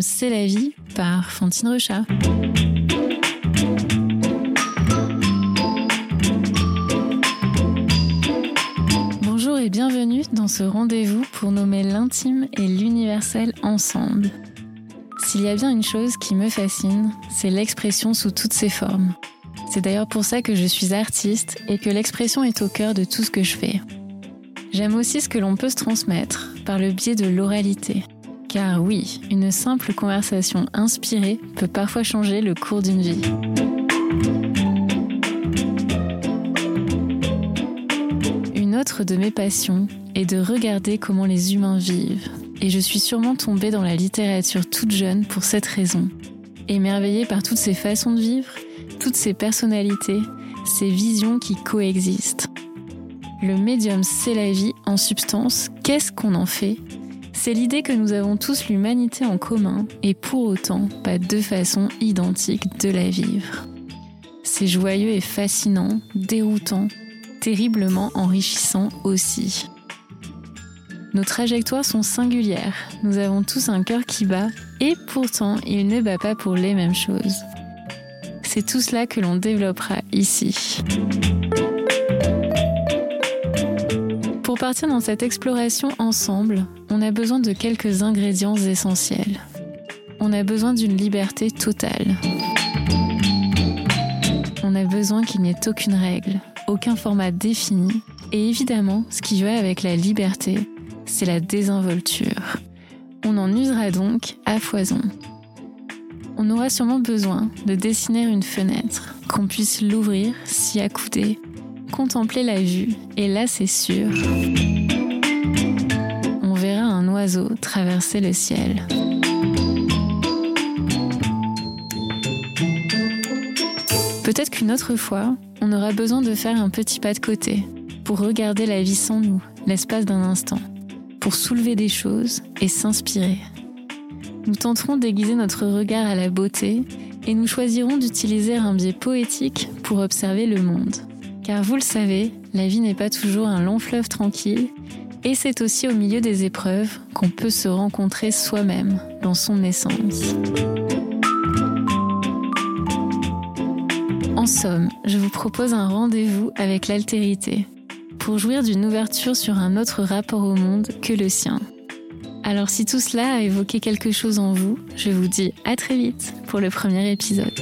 c'est la vie par Fantine Rechat. Bonjour et bienvenue dans ce rendez-vous pour nommer l'intime et l'universel ensemble. S'il y a bien une chose qui me fascine, c'est l'expression sous toutes ses formes. C'est d'ailleurs pour ça que je suis artiste et que l'expression est au cœur de tout ce que je fais. J'aime aussi ce que l'on peut se transmettre par le biais de l'oralité. Car oui, une simple conversation inspirée peut parfois changer le cours d'une vie. Une autre de mes passions est de regarder comment les humains vivent. Et je suis sûrement tombée dans la littérature toute jeune pour cette raison. Émerveillée par toutes ces façons de vivre, toutes ces personnalités, ces visions qui coexistent. Le médium, c'est la vie en substance. Qu'est-ce qu'on en fait? C'est l'idée que nous avons tous l'humanité en commun et pour autant pas deux façons identiques de la vivre. C'est joyeux et fascinant, déroutant, terriblement enrichissant aussi. Nos trajectoires sont singulières, nous avons tous un cœur qui bat et pourtant il ne bat pas pour les mêmes choses. C'est tout cela que l'on développera ici. Partir dans cette exploration ensemble, on a besoin de quelques ingrédients essentiels. On a besoin d'une liberté totale. On a besoin qu'il n'y ait aucune règle, aucun format défini, et évidemment, ce qui va avec la liberté, c'est la désinvolture. On en usera donc à foison. On aura sûrement besoin de dessiner une fenêtre, qu'on puisse l'ouvrir, s'y accouder, contempler la vue, et là c'est sûr, on verra un oiseau traverser le ciel. Peut-être qu'une autre fois, on aura besoin de faire un petit pas de côté pour regarder la vie sans nous, l'espace d'un instant, pour soulever des choses et s'inspirer. Nous tenterons d'aiguiser notre regard à la beauté et nous choisirons d'utiliser un biais poétique pour observer le monde. Car vous le savez, la vie n'est pas toujours un long fleuve tranquille, et c'est aussi au milieu des épreuves qu'on peut se rencontrer soi-même dans son essence. En somme, je vous propose un rendez-vous avec l'altérité, pour jouir d'une ouverture sur un autre rapport au monde que le sien. Alors si tout cela a évoqué quelque chose en vous, je vous dis à très vite pour le premier épisode.